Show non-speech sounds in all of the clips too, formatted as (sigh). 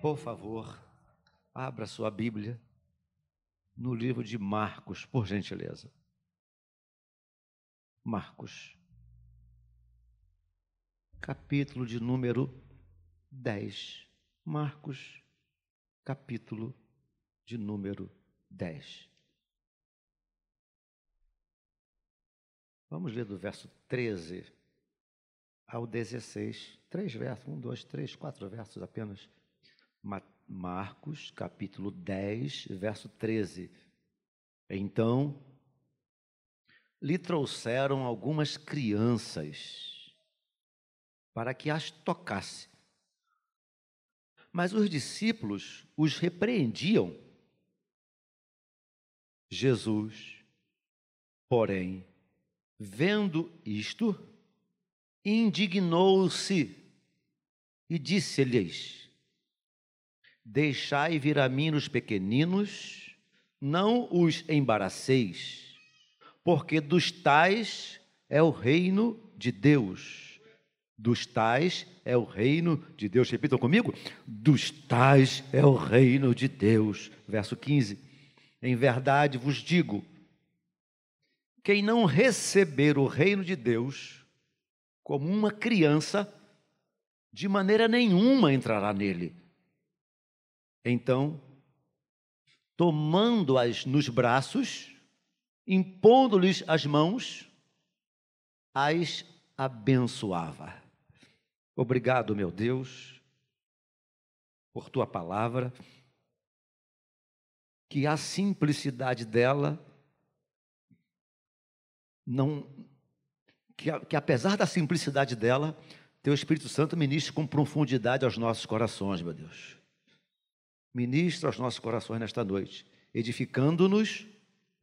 Por favor, abra sua Bíblia no livro de Marcos, por gentileza. Marcos, capítulo de número 10. Marcos, capítulo de número 10. Vamos ler do verso 13 ao 16. Três versos, um, dois, três, quatro versos apenas. Marcos, capítulo 10, verso 13. Então, lhe trouxeram algumas crianças para que as tocasse. Mas os discípulos os repreendiam. Jesus, porém, vendo isto, indignou-se e disse-lhes: Deixai vir a mim os pequeninos, não os embaraceis, porque dos tais é o reino de Deus. Dos tais é o reino de Deus. Repitam comigo: dos tais é o reino de Deus. Verso 15: Em verdade vos digo, quem não receber o reino de Deus como uma criança, de maneira nenhuma entrará nele. Então, tomando-as nos braços, impondo-lhes as mãos, as abençoava. Obrigado, meu Deus, por tua palavra, que a simplicidade dela não que, que apesar da simplicidade dela, teu Espírito Santo ministre com profundidade aos nossos corações, meu Deus. Ministra aos nossos corações nesta noite, edificando-nos,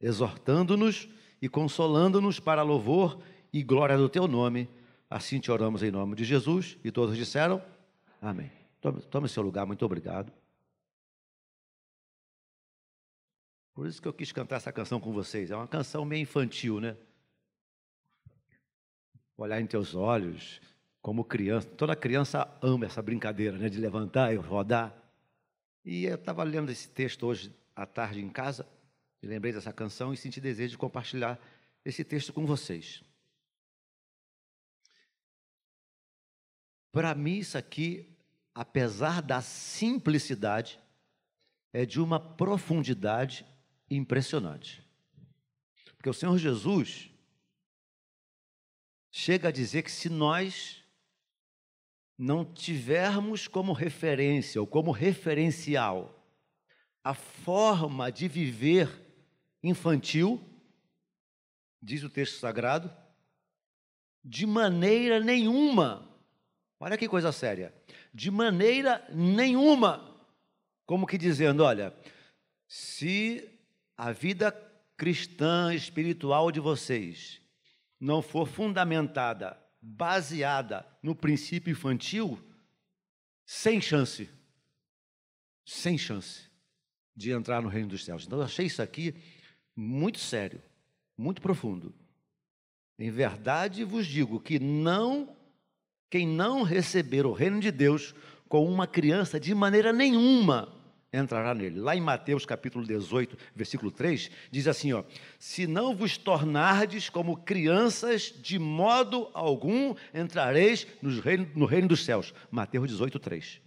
exortando-nos e consolando-nos para louvor e glória do teu nome. Assim te oramos em nome de Jesus. E todos disseram: Amém. Tome, tome seu lugar, muito obrigado. Por isso que eu quis cantar essa canção com vocês. É uma canção meio infantil, né? olhar em teus olhos, como criança. Toda criança ama essa brincadeira, né, de levantar e rodar. E eu estava lendo esse texto hoje à tarde em casa, lembrei dessa canção e senti desejo de compartilhar esse texto com vocês. Para mim, isso aqui, apesar da simplicidade, é de uma profundidade impressionante. Porque o Senhor Jesus, chega a dizer que se nós não tivermos como referência ou como referencial a forma de viver infantil, diz o texto sagrado, de maneira nenhuma, olha que coisa séria, de maneira nenhuma, como que dizendo, olha, se a vida cristã espiritual de vocês não for fundamentada, baseada no princípio infantil, sem chance, sem chance de entrar no reino dos céus. Então eu achei isso aqui muito sério, muito profundo. Em verdade vos digo que não quem não receber o reino de Deus com uma criança de maneira nenhuma entrará nele. Lá em Mateus capítulo 18, versículo 3, diz assim, ó: "Se não vos tornardes como crianças, de modo algum entrareis no reino, no reino dos céus." Mateus 18, 3.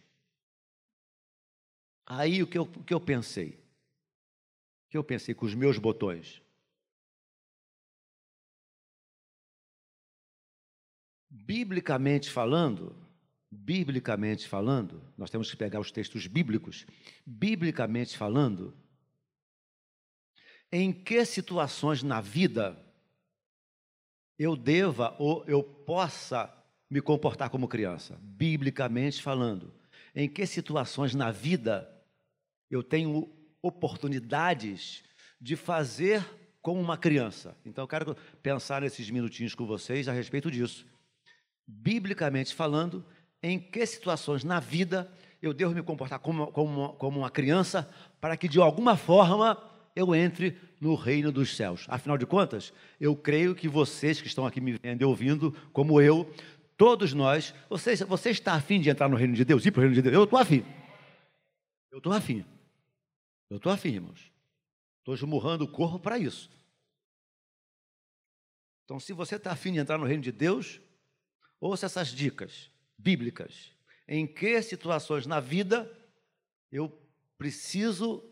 Aí o que eu, o que eu pensei? O que eu pensei com os meus botões? Biblicamente falando, biblicamente falando, nós temos que pegar os textos bíblicos, biblicamente falando, em que situações na vida eu deva ou eu possa me comportar como criança, biblicamente falando. Em que situações na vida eu tenho oportunidades de fazer como uma criança. Então eu quero pensar nesses minutinhos com vocês a respeito disso. Biblicamente falando, em que situações na vida eu devo me comportar como, como, como uma criança para que de alguma forma eu entre no reino dos céus. Afinal de contas, eu creio que vocês que estão aqui me vendo e ouvindo, como eu, todos nós, vocês, você está afim de entrar no reino de Deus, ir para o reino de Deus? Eu estou afim. Eu estou afim. Eu estou afim, irmãos. Estou esmurrando o corpo para isso. Então, se você está afim de entrar no reino de Deus, ouça essas dicas bíblicas. Em que situações na vida eu preciso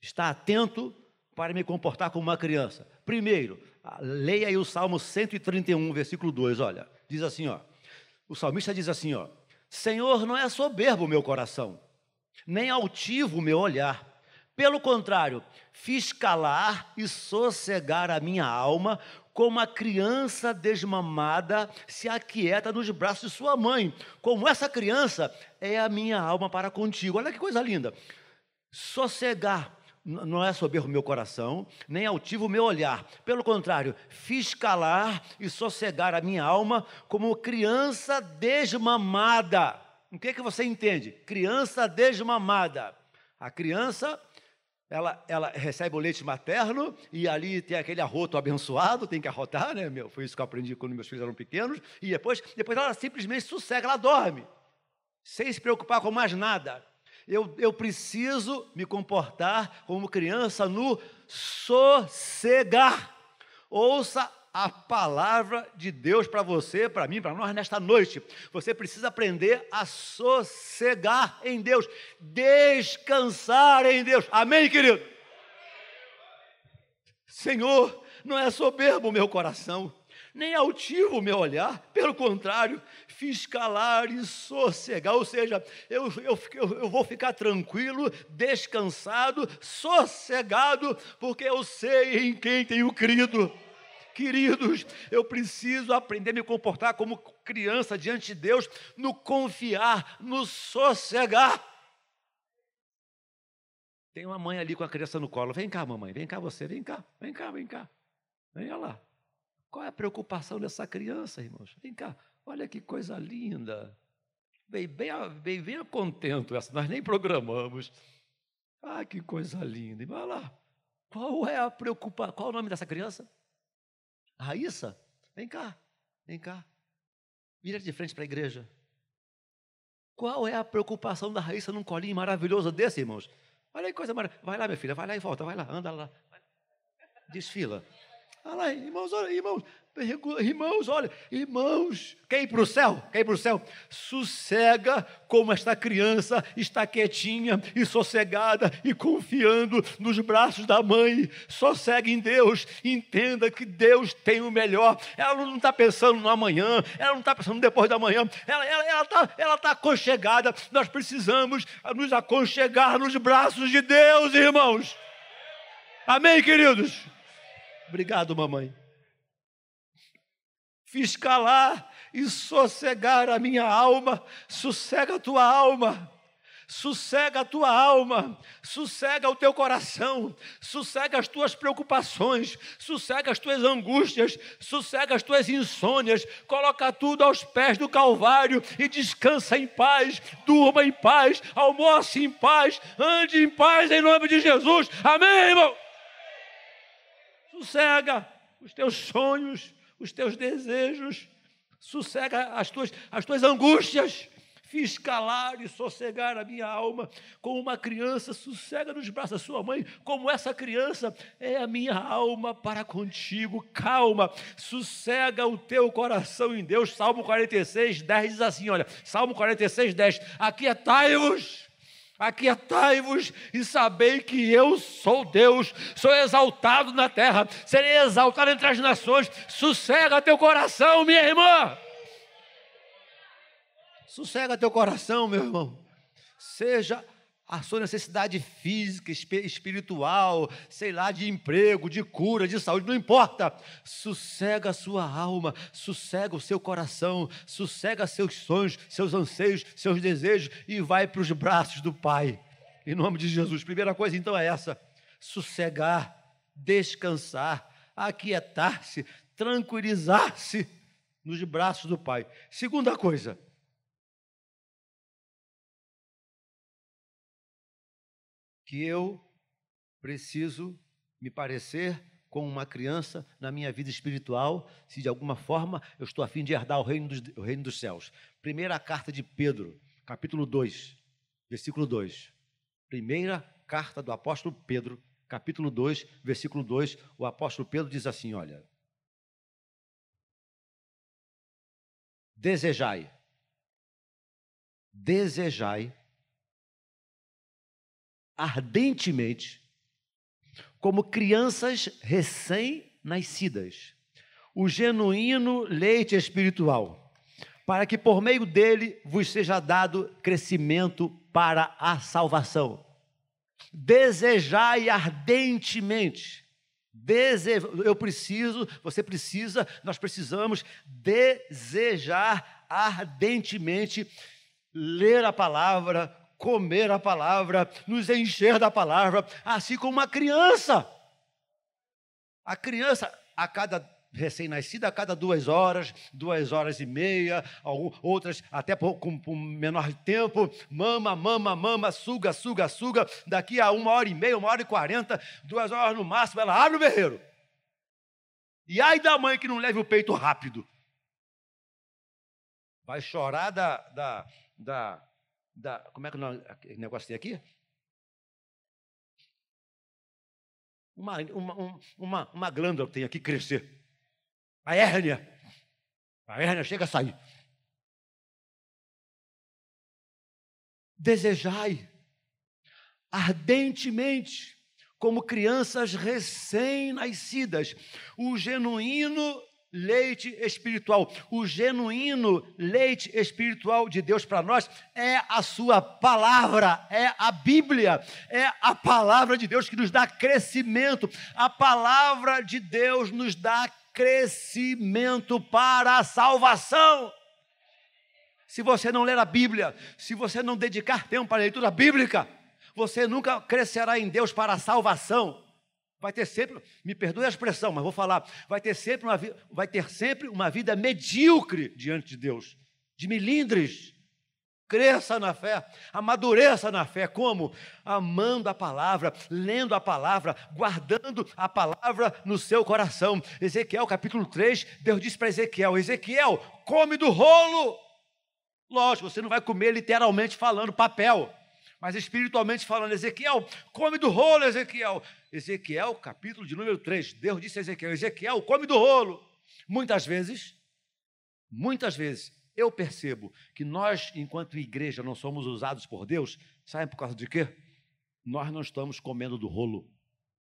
estar atento para me comportar como uma criança? Primeiro, leia aí o Salmo 131, versículo 2, olha. Diz assim, ó. O salmista diz assim, ó: Senhor, não é soberbo o meu coração, nem altivo o meu olhar. Pelo contrário, fiz calar e sossegar a minha alma, como a criança desmamada se aquieta nos braços de sua mãe. Como essa criança é a minha alma para contigo. Olha que coisa linda. Sossegar não é soberbo o meu coração, nem altivo o meu olhar. Pelo contrário, fiz calar e sossegar a minha alma como criança desmamada. O que, é que você entende? Criança desmamada. A criança, ela, ela recebe o leite materno e ali tem aquele arroto abençoado, tem que arrotar, né? Meu, foi isso que eu aprendi quando meus filhos eram pequenos. E depois, depois ela simplesmente sossega, ela dorme, sem se preocupar com mais nada. Eu, eu preciso me comportar como criança no sossegar. Ouça a palavra de Deus para você, para mim, para nós nesta noite. Você precisa aprender a sossegar em Deus, descansar em Deus. Amém, querido? Senhor, não é soberbo o meu coração, nem altivo o meu olhar, pelo contrário, fiz calar e sossegar, ou seja, eu, eu, eu vou ficar tranquilo, descansado, sossegado, porque eu sei em quem tenho crido. Queridos, eu preciso aprender a me comportar como criança diante de Deus, no confiar, no sossegar. Tem uma mãe ali com a criança no colo. Vem cá, mamãe, vem cá você, vem cá, vem cá, vem cá. Venha lá. Qual é a preocupação dessa criança, irmãos? Vem cá, olha que coisa linda. Bem, bem, bem, bem contento essa, nós nem programamos. Ah, que coisa linda. E vai lá. Qual é a preocupação? Qual é o nome dessa criança? Raíssa? Vem cá, vem cá. Vira de frente para a igreja. Qual é a preocupação da Raíssa num colinho maravilhoso desse, irmãos? Olha aí, coisa maravilhosa. Vai lá, minha filha, vai lá e volta, vai lá, anda lá. Desfila. Olha lá, irmãos, olha, irmãos, irmãos, olha, irmãos, quer ir para o céu? Quer para o céu? Sossega como esta criança está quietinha e sossegada e confiando nos braços da mãe. Sossegue em Deus, entenda que Deus tem o melhor. Ela não está pensando no amanhã, ela não está pensando depois da manhã, ela está ela, ela ela tá aconchegada. Nós precisamos nos aconchegar nos braços de Deus, irmãos. Amém, queridos? Obrigado, mamãe. Fiz calar e sossegar a minha alma. Sossega a tua alma. Sossega a tua alma, sossega o teu coração, sossega as tuas preocupações, sossega as tuas angústias, sossega as tuas insônias, coloca tudo aos pés do Calvário e descansa em paz, durma em paz, almoce em paz, ande em paz em nome de Jesus. Amém, irmão? sossega os teus sonhos, os teus desejos, sossega as tuas, as tuas angústias. Fiz calar e sossegar a minha alma, como uma criança sossega nos braços da sua mãe, como essa criança é a minha alma para contigo. Calma, sossega o teu coração em Deus. Salmo 46, 10 diz assim: olha, Salmo 46, 10: Aquietai-vos Aquietai-vos e sabei que eu sou Deus, sou exaltado na terra, serei exaltado entre as nações. Sossega teu coração, minha irmã. Sossega teu coração, meu irmão. Seja a sua necessidade física, espiritual, sei lá, de emprego, de cura, de saúde, não importa. Sossega a sua alma, sossega o seu coração, sossega seus sonhos, seus anseios, seus desejos e vai para os braços do Pai. Em nome de Jesus. Primeira coisa então é essa: sossegar, descansar, aquietar-se, tranquilizar-se nos braços do Pai. Segunda coisa, que eu preciso me parecer com uma criança na minha vida espiritual, se de alguma forma eu estou a fim de herdar o reino dos, o reino dos céus. Primeira carta de Pedro, capítulo 2, versículo 2. Primeira carta do apóstolo Pedro, capítulo 2, versículo 2, o apóstolo Pedro diz assim: Olha, desejai, desejai ardentemente, como crianças recém-nascidas, o genuíno leite espiritual, para que por meio dele vos seja dado crescimento para a salvação. Desejai ardentemente. Dese... Eu preciso, você precisa, nós precisamos desejar ardentemente ler a palavra, comer a palavra, nos encher da palavra, assim como uma criança. A criança, a cada recém-nascida a cada duas horas, duas horas e meia, outras até com, com menor tempo, mama, mama, mama, suga, suga, suga, daqui a uma hora e meia, uma hora e quarenta, duas horas no máximo, ela abre o berreiro. E ai da mãe que não leve o peito rápido. Vai chorar da, da, da, da como é que o negócio tem aqui? Uma, uma, uma, uma glândula tem aqui crescer. A hérnia. A hérnia chega a sair. Desejai ardentemente, como crianças recém-nascidas, o genuíno leite espiritual. O genuíno leite espiritual de Deus para nós é a Sua palavra, é a Bíblia, é a palavra de Deus que nos dá crescimento. A palavra de Deus nos dá crescimento para a salvação. Se você não ler a Bíblia, se você não dedicar tempo para a leitura bíblica, você nunca crescerá em Deus para a salvação. Vai ter sempre, me perdoe a expressão, mas vou falar, vai ter sempre uma, vai ter sempre uma vida medíocre diante de Deus, de milindres, cresça na fé, amadureça na fé. Como? Amando a palavra, lendo a palavra, guardando a palavra no seu coração. Ezequiel capítulo 3, Deus disse para Ezequiel: Ezequiel, come do rolo. Lógico, você não vai comer literalmente falando papel, mas espiritualmente falando, Ezequiel, come do rolo, Ezequiel. Ezequiel, capítulo de número 3, Deus disse a Ezequiel: Ezequiel, come do rolo. Muitas vezes, muitas vezes, eu percebo que nós, enquanto igreja, não somos usados por Deus, sabe por causa de quê? Nós não estamos comendo do rolo.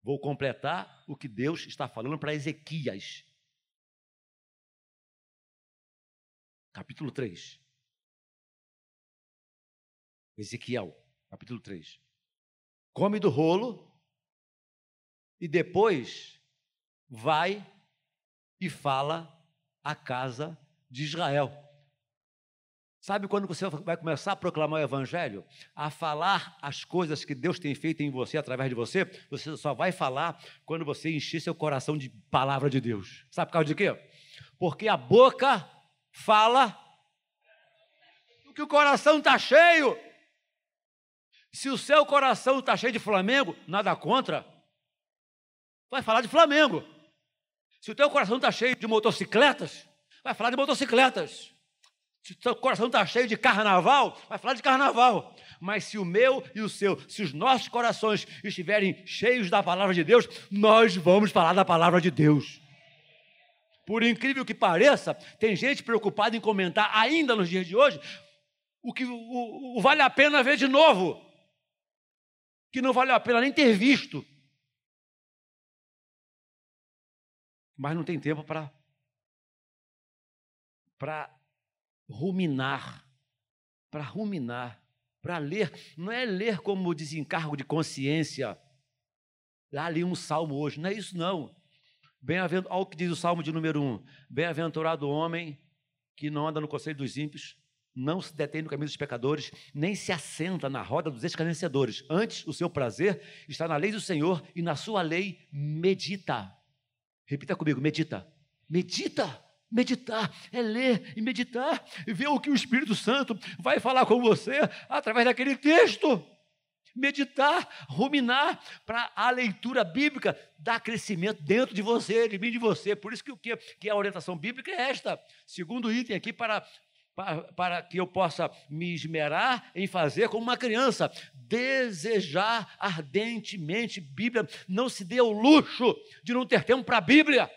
Vou completar o que Deus está falando para Ezequias. Capítulo 3. Ezequiel, capítulo 3. Come do rolo e depois vai e fala à casa de Israel. Sabe quando você vai começar a proclamar o Evangelho? A falar as coisas que Deus tem feito em você através de você? Você só vai falar quando você encher seu coração de palavra de Deus. Sabe por causa de quê? Porque a boca fala o que o coração está cheio. Se o seu coração está cheio de Flamengo, nada contra, vai falar de Flamengo. Se o teu coração está cheio de motocicletas, vai falar de motocicletas. Se o seu coração está cheio de carnaval, vai falar de carnaval. Mas se o meu e o seu, se os nossos corações estiverem cheios da palavra de Deus, nós vamos falar da palavra de Deus. Por incrível que pareça, tem gente preocupada em comentar ainda nos dias de hoje o que o, o vale a pena ver de novo, que não vale a pena nem ter visto. Mas não tem tempo para para ruminar, para ruminar, para ler. Não é ler como desencargo de consciência. Lá li um salmo hoje, não é isso não. Bem olha o que diz o salmo de número um. Bem-aventurado o homem que não anda no conselho dos ímpios, não se detém no caminho dos pecadores, nem se assenta na roda dos escarnecedores. Antes, o seu prazer está na lei do Senhor e na sua lei medita. Repita comigo, medita. Medita. Meditar é ler e meditar e ver o que o Espírito Santo vai falar com você através daquele texto. Meditar, ruminar para a leitura bíblica dar crescimento dentro de você, de mim, de você. Por isso que, que, que a orientação bíblica é esta. Segundo item aqui para para, que eu possa me esmerar em fazer como uma criança. desejar ardentemente Bíblia. Não se dê ao luxo de não ter tempo para a Bíblia.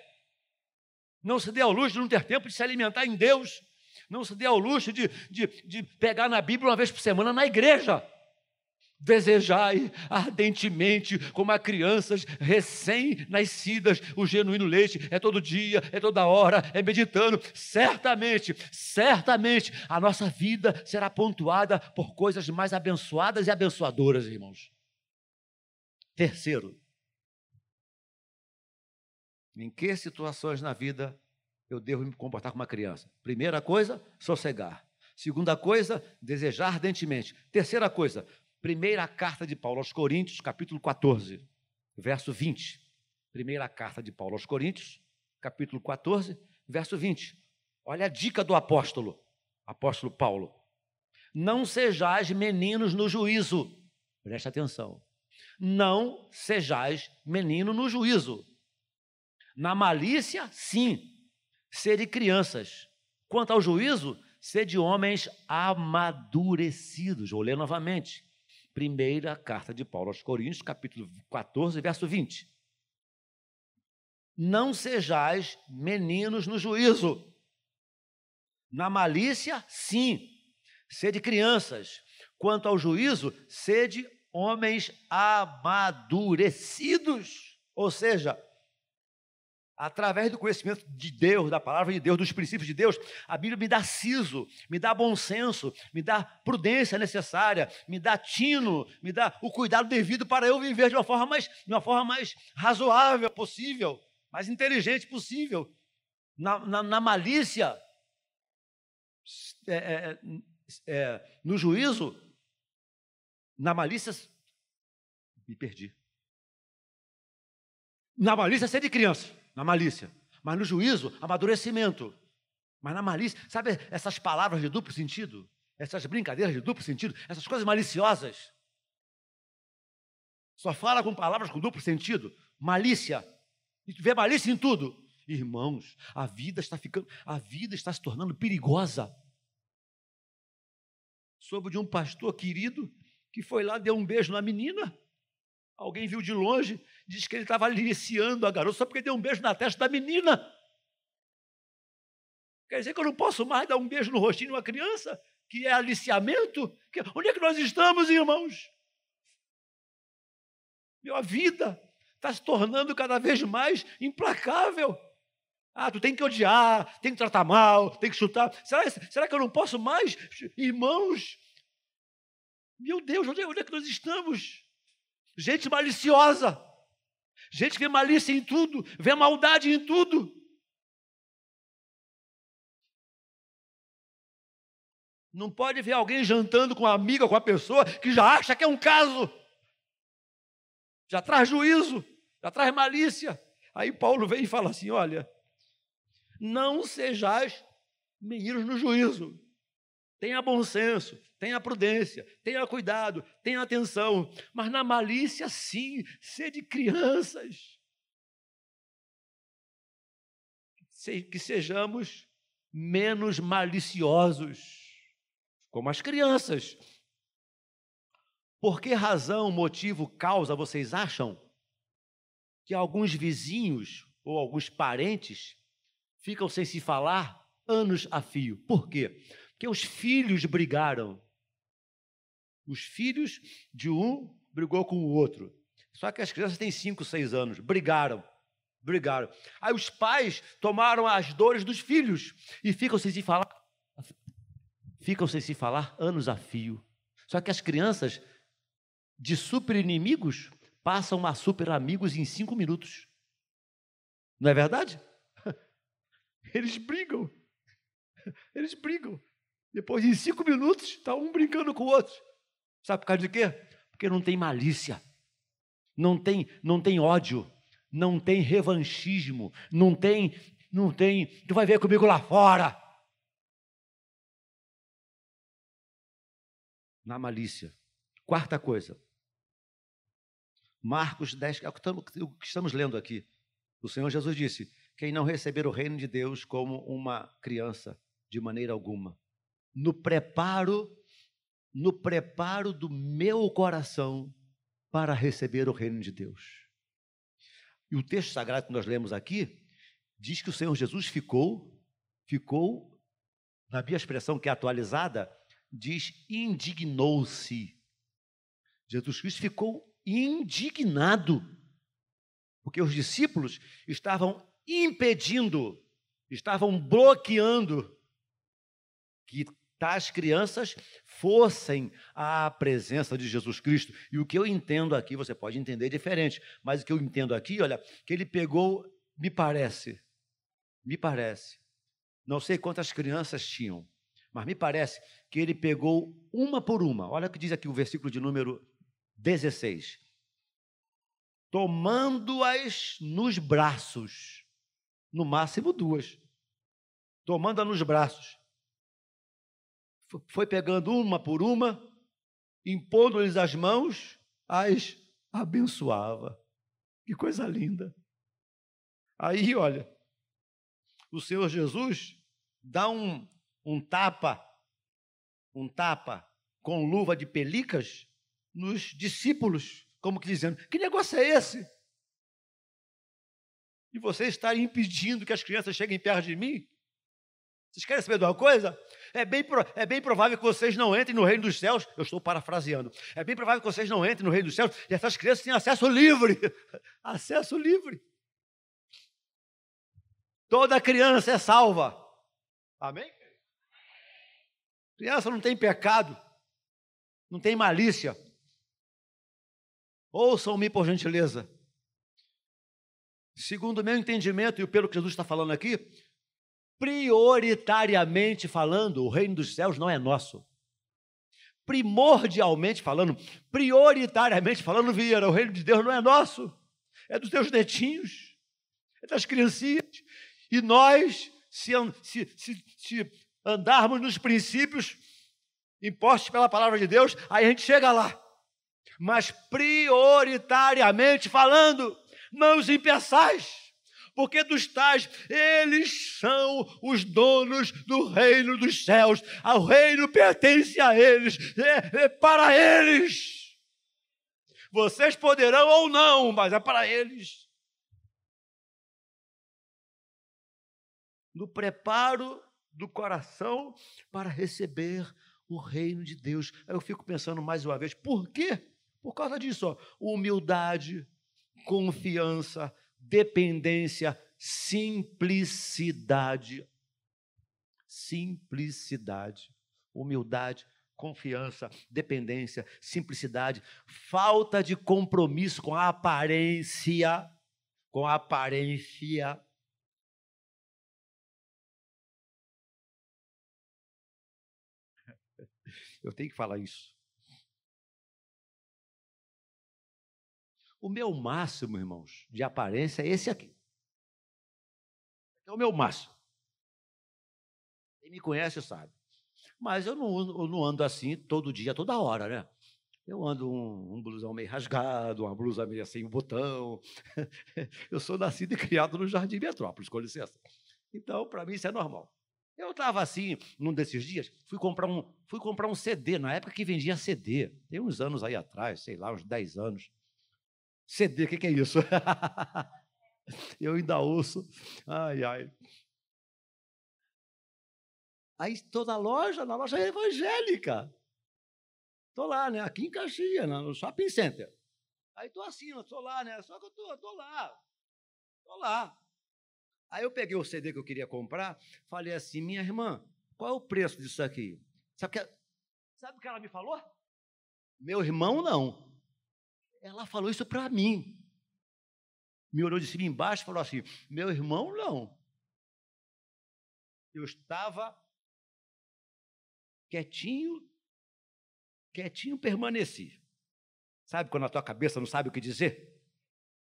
Não se dê ao luxo de não ter tempo de se alimentar em Deus. Não se dê ao luxo de, de, de pegar na Bíblia uma vez por semana na igreja. Desejai ardentemente, como a crianças recém-nascidas, o genuíno leite. É todo dia, é toda hora, é meditando. Certamente, certamente, a nossa vida será pontuada por coisas mais abençoadas e abençoadoras, irmãos. Terceiro, em que situações na vida eu devo me comportar como uma criança? Primeira coisa, sossegar. Segunda coisa, desejar ardentemente. Terceira coisa, Primeira carta de Paulo aos Coríntios, capítulo 14, verso 20. Primeira carta de Paulo aos Coríntios, capítulo 14, verso 20. Olha a dica do apóstolo, apóstolo Paulo. Não sejais meninos no juízo. Preste atenção. Não sejais menino no juízo. Na malícia, sim, sede crianças. Quanto ao juízo, sede homens amadurecidos. Vou ler novamente. Primeira carta de Paulo aos Coríntios, capítulo 14, verso 20. Não sejais meninos no juízo. Na malícia, sim, sede crianças. Quanto ao juízo, sede homens amadurecidos. Ou seja, através do conhecimento de Deus, da palavra de Deus, dos princípios de Deus, a Bíblia me dá siso, me dá bom senso, me dá prudência necessária, me dá tino, me dá o cuidado devido para eu viver de uma forma mais, de uma forma mais razoável possível, mais inteligente possível. Na, na, na malícia, é, é, é, no juízo, na malícia, me perdi. Na malícia, ser de criança na malícia. Mas no juízo, amadurecimento. Mas na malícia, sabe essas palavras de duplo sentido? Essas brincadeiras de duplo sentido? Essas coisas maliciosas? Só fala com palavras com duplo sentido? Malícia. E tu vê malícia em tudo. Irmãos, a vida está ficando, a vida está se tornando perigosa. Soube de um pastor querido que foi lá, deu um beijo na menina. Alguém viu de longe, diz que ele estava aliciando a garota só porque deu um beijo na testa da menina. Quer dizer que eu não posso mais dar um beijo no rostinho de uma criança? Que é aliciamento? Onde é que nós estamos, irmãos? Meu, vida está se tornando cada vez mais implacável. Ah, tu tem que odiar, tem que tratar mal, tem que chutar. Será, será que eu não posso mais? Irmãos, meu Deus, onde é, onde é que nós estamos? gente maliciosa, gente que vê malícia em tudo, vê maldade em tudo. Não pode ver alguém jantando com uma amiga, com uma pessoa que já acha que é um caso, já traz juízo, já traz malícia. Aí Paulo vem e fala assim: olha, não sejais meninos no juízo, tenha bom senso, tenha prudência, tenha cuidado, tenha atenção, mas na malícia, sim, sede crianças. Que sejamos menos maliciosos, como as crianças. Por que razão, motivo, causa vocês acham que alguns vizinhos ou alguns parentes ficam sem se falar anos a fio? Por quê? Porque os filhos brigaram. Os filhos de um brigou com o outro. Só que as crianças têm 5, 6 anos, brigaram. Brigaram. Aí os pais tomaram as dores dos filhos e ficam sem se falar. Ficam sem se falar anos a fio. Só que as crianças, de super inimigos, passam a super amigos em cinco minutos. Não é verdade? (laughs) Eles brigam. Eles brigam. Depois, em cinco minutos, está um brincando com o outro. Sabe por causa de quê? Porque não tem malícia, não tem, não tem ódio, não tem revanchismo, não tem, não tem, tu vai ver comigo lá fora. Na malícia. Quarta coisa. Marcos 10, é o que estamos lendo aqui. O Senhor Jesus disse: Quem não receber o reino de Deus como uma criança, de maneira alguma. No preparo no preparo do meu coração para receber o reino de Deus. E o texto sagrado que nós lemos aqui diz que o Senhor Jesus ficou, ficou, na minha expressão que é atualizada, diz indignou-se. Jesus Cristo ficou indignado, porque os discípulos estavam impedindo, estavam bloqueando que tais crianças fossem à presença de Jesus Cristo. E o que eu entendo aqui, você pode entender diferente, mas o que eu entendo aqui, olha, que ele pegou, me parece, me parece, não sei quantas crianças tinham, mas me parece que ele pegou uma por uma. Olha o que diz aqui o versículo de número 16. Tomando-as nos braços, no máximo duas, tomando-as nos braços foi pegando uma por uma, impondo-lhes as mãos, as abençoava. Que coisa linda. Aí, olha, o Senhor Jesus dá um, um tapa, um tapa com luva de pelicas nos discípulos, como que dizendo: que negócio é esse? E você está impedindo que as crianças cheguem perto de mim? Vocês querem saber de uma coisa? É bem, é bem provável que vocês não entrem no reino dos céus. Eu estou parafraseando. É bem provável que vocês não entrem no reino dos céus e essas crianças têm acesso livre. (laughs) acesso livre. Toda criança é salva. Amém? Criança não tem pecado, não tem malícia. Ouçam-me por gentileza. Segundo o meu entendimento e pelo que Jesus está falando aqui, prioritariamente falando, o reino dos céus não é nosso. Primordialmente falando, prioritariamente falando, Vieira, o reino de Deus não é nosso. É dos teus netinhos, é das criancinhas. E nós, se, se, se, se andarmos nos princípios impostos pela palavra de Deus, aí a gente chega lá. Mas prioritariamente falando, não os impeçais porque dos tais eles são os donos do reino dos céus. O reino pertence a eles, é, é para eles. Vocês poderão ou não, mas é para eles. No preparo do coração para receber o reino de Deus. Aí eu fico pensando mais uma vez, por quê? Por causa disso, ó, humildade, confiança, dependência, simplicidade. Simplicidade, humildade, confiança, dependência, simplicidade, falta de compromisso com a aparência, com a aparência. (laughs) Eu tenho que falar isso. O meu máximo, irmãos, de aparência é esse aqui. É o meu máximo. Quem me conhece sabe. Mas eu não, eu não ando assim todo dia, toda hora, né? Eu ando um, um, blusão meio rasgado, uma blusa meio sem um botão. (laughs) eu sou nascido e criado no Jardim Metrópolis, com licença. Então, para mim, isso é normal. Eu estava assim, num desses dias, fui comprar, um, fui comprar um CD, na época que vendia CD. Tem uns anos aí atrás, sei lá, uns 10 anos. CD, o que, que é isso? (laughs) Eu ainda ouço. Ai, ai. Aí estou na loja, na loja evangélica. Estou lá, né? Aqui em Caxias, no shopping center. Aí estou assim, estou lá, né? Só que eu estou lá. Estou lá. Aí eu peguei o CD que eu queria comprar, falei assim, minha irmã, qual é o preço disso aqui? Sabe, que, sabe o que ela me falou? Meu irmão, não. Ela falou isso para mim. Me olhou de cima embaixo e falou assim: Meu irmão, não. Eu estava quietinho, quietinho permaneci. Sabe quando a tua cabeça não sabe o que dizer?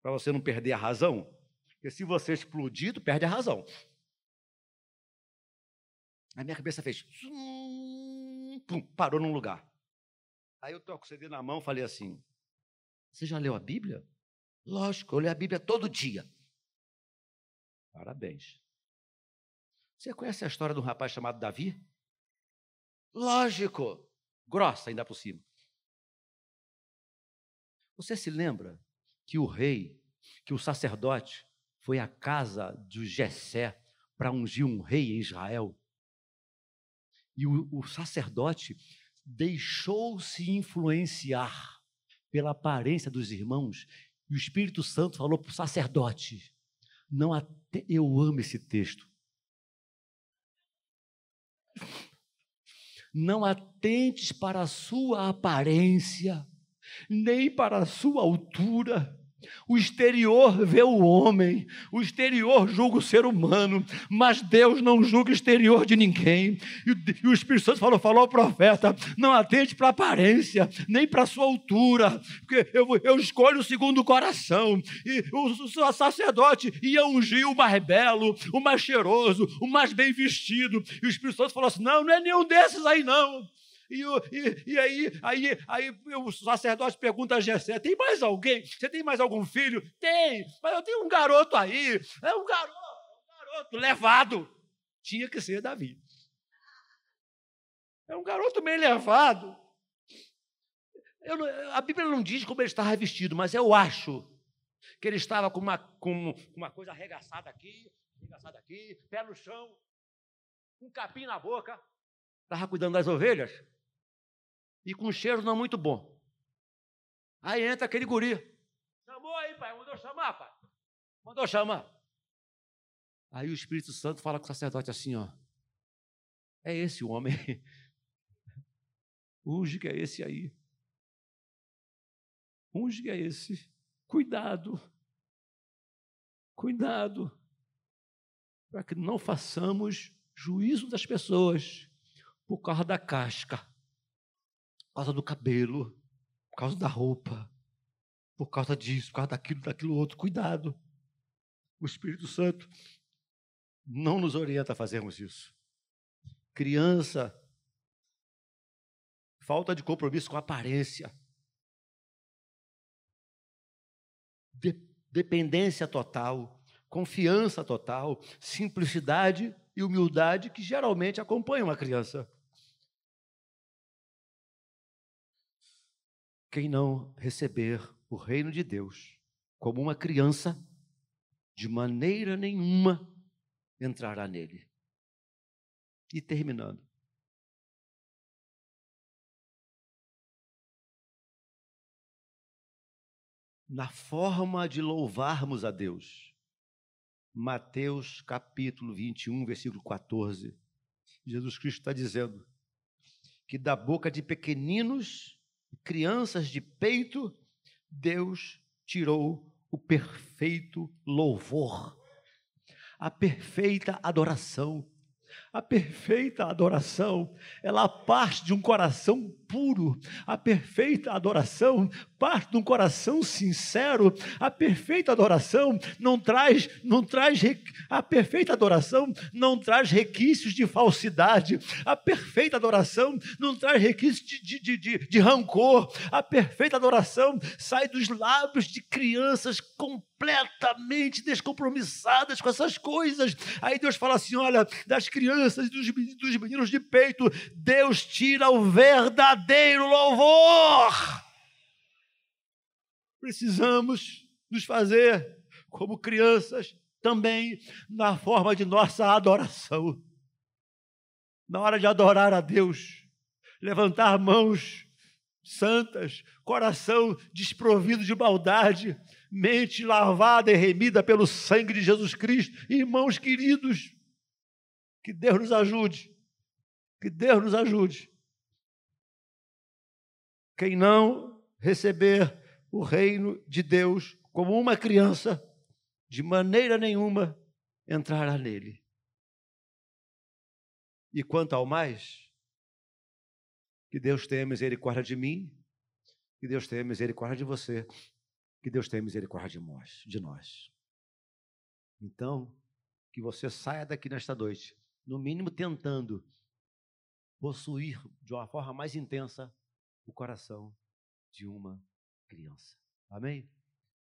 Para você não perder a razão? Porque se você explodir, tu perde a razão. A minha cabeça fez. Pum, parou num lugar. Aí eu estou com o CD na mão falei assim: você já leu a Bíblia? Lógico, eu leio a Bíblia todo dia. Parabéns. Você conhece a história de um rapaz chamado Davi? Lógico. grossa ainda por cima. Você se lembra que o rei, que o sacerdote, foi à casa de Jessé para ungir um rei em Israel? E o, o sacerdote deixou-se influenciar pela aparência dos irmãos, e o Espírito Santo falou para o sacerdote: não eu amo esse texto. Não atentes para a sua aparência, nem para a sua altura, o exterior vê o homem, o exterior julga o ser humano, mas Deus não julga o exterior de ninguém. E o Espírito Santo falou, falou ao profeta: não atente para a aparência, nem para a sua altura, porque eu, eu escolho segundo o coração. E o, o sacerdote ia ungir o mais belo, o mais cheiroso, o mais bem vestido. E o Espírito Santo falou assim: não, não é nenhum desses aí, não. E, e, e, aí, aí, aí o sacerdote pergunta a Jessé: tem mais alguém? Você tem mais algum filho? Tem, mas eu tenho um garoto aí. É um garoto, um garoto levado. Tinha que ser Davi. É um garoto meio levado. Eu, a Bíblia não diz como ele estava vestido, mas eu acho que ele estava com uma, com uma coisa arregaçada aqui, arregaçada aqui, pé no chão, um capim na boca. Estava cuidando das ovelhas e com um cheiro não muito bom. Aí entra aquele guri. Chamou aí, pai. Mandou chamar, pai. Mandou chamar. Aí o Espírito Santo fala com o sacerdote assim, ó. É esse o homem. (laughs) Unge que é esse aí. Unge que é esse. Cuidado. Cuidado. Para que não façamos juízo das pessoas por causa da casca por causa do cabelo, por causa da roupa, por causa disso, por causa daquilo, daquilo outro. Cuidado. O Espírito Santo não nos orienta a fazermos isso. Criança, falta de compromisso com a aparência. De, dependência total, confiança total, simplicidade e humildade que geralmente acompanham a criança. Quem não receber o reino de Deus como uma criança, de maneira nenhuma entrará nele. E terminando. Na forma de louvarmos a Deus. Mateus capítulo 21, versículo 14. Jesus Cristo está dizendo que da boca de pequeninos crianças de peito, Deus tirou o perfeito louvor, a perfeita adoração. A perfeita adoração, ela parte de um coração puro. A perfeita adoração parte de um coração sincero. A perfeita adoração não traz, não traz a perfeita adoração não traz requisitos de falsidade. A perfeita adoração não traz requisitos de, de, de, de rancor. A perfeita adoração sai dos lábios de crianças completamente descompromissadas com essas coisas. Aí Deus fala assim: olha, das crianças e dos, dos meninos de peito, Deus tira o verdadeiro louvor. Precisamos nos fazer como crianças também na forma de nossa adoração. Na hora de adorar a Deus, levantar mãos santas, coração desprovido de maldade, mente lavada e remida pelo sangue de Jesus Cristo. Irmãos queridos, que Deus nos ajude. Que Deus nos ajude. Quem não receber o reino de Deus como uma criança, de maneira nenhuma entrará nele. E quanto ao mais, que Deus tenha misericórdia de mim, que Deus tenha misericórdia de você, que Deus tenha misericórdia de nós. Então, que você saia daqui nesta noite, no mínimo tentando possuir de uma forma mais intensa o coração de uma criança. Amém?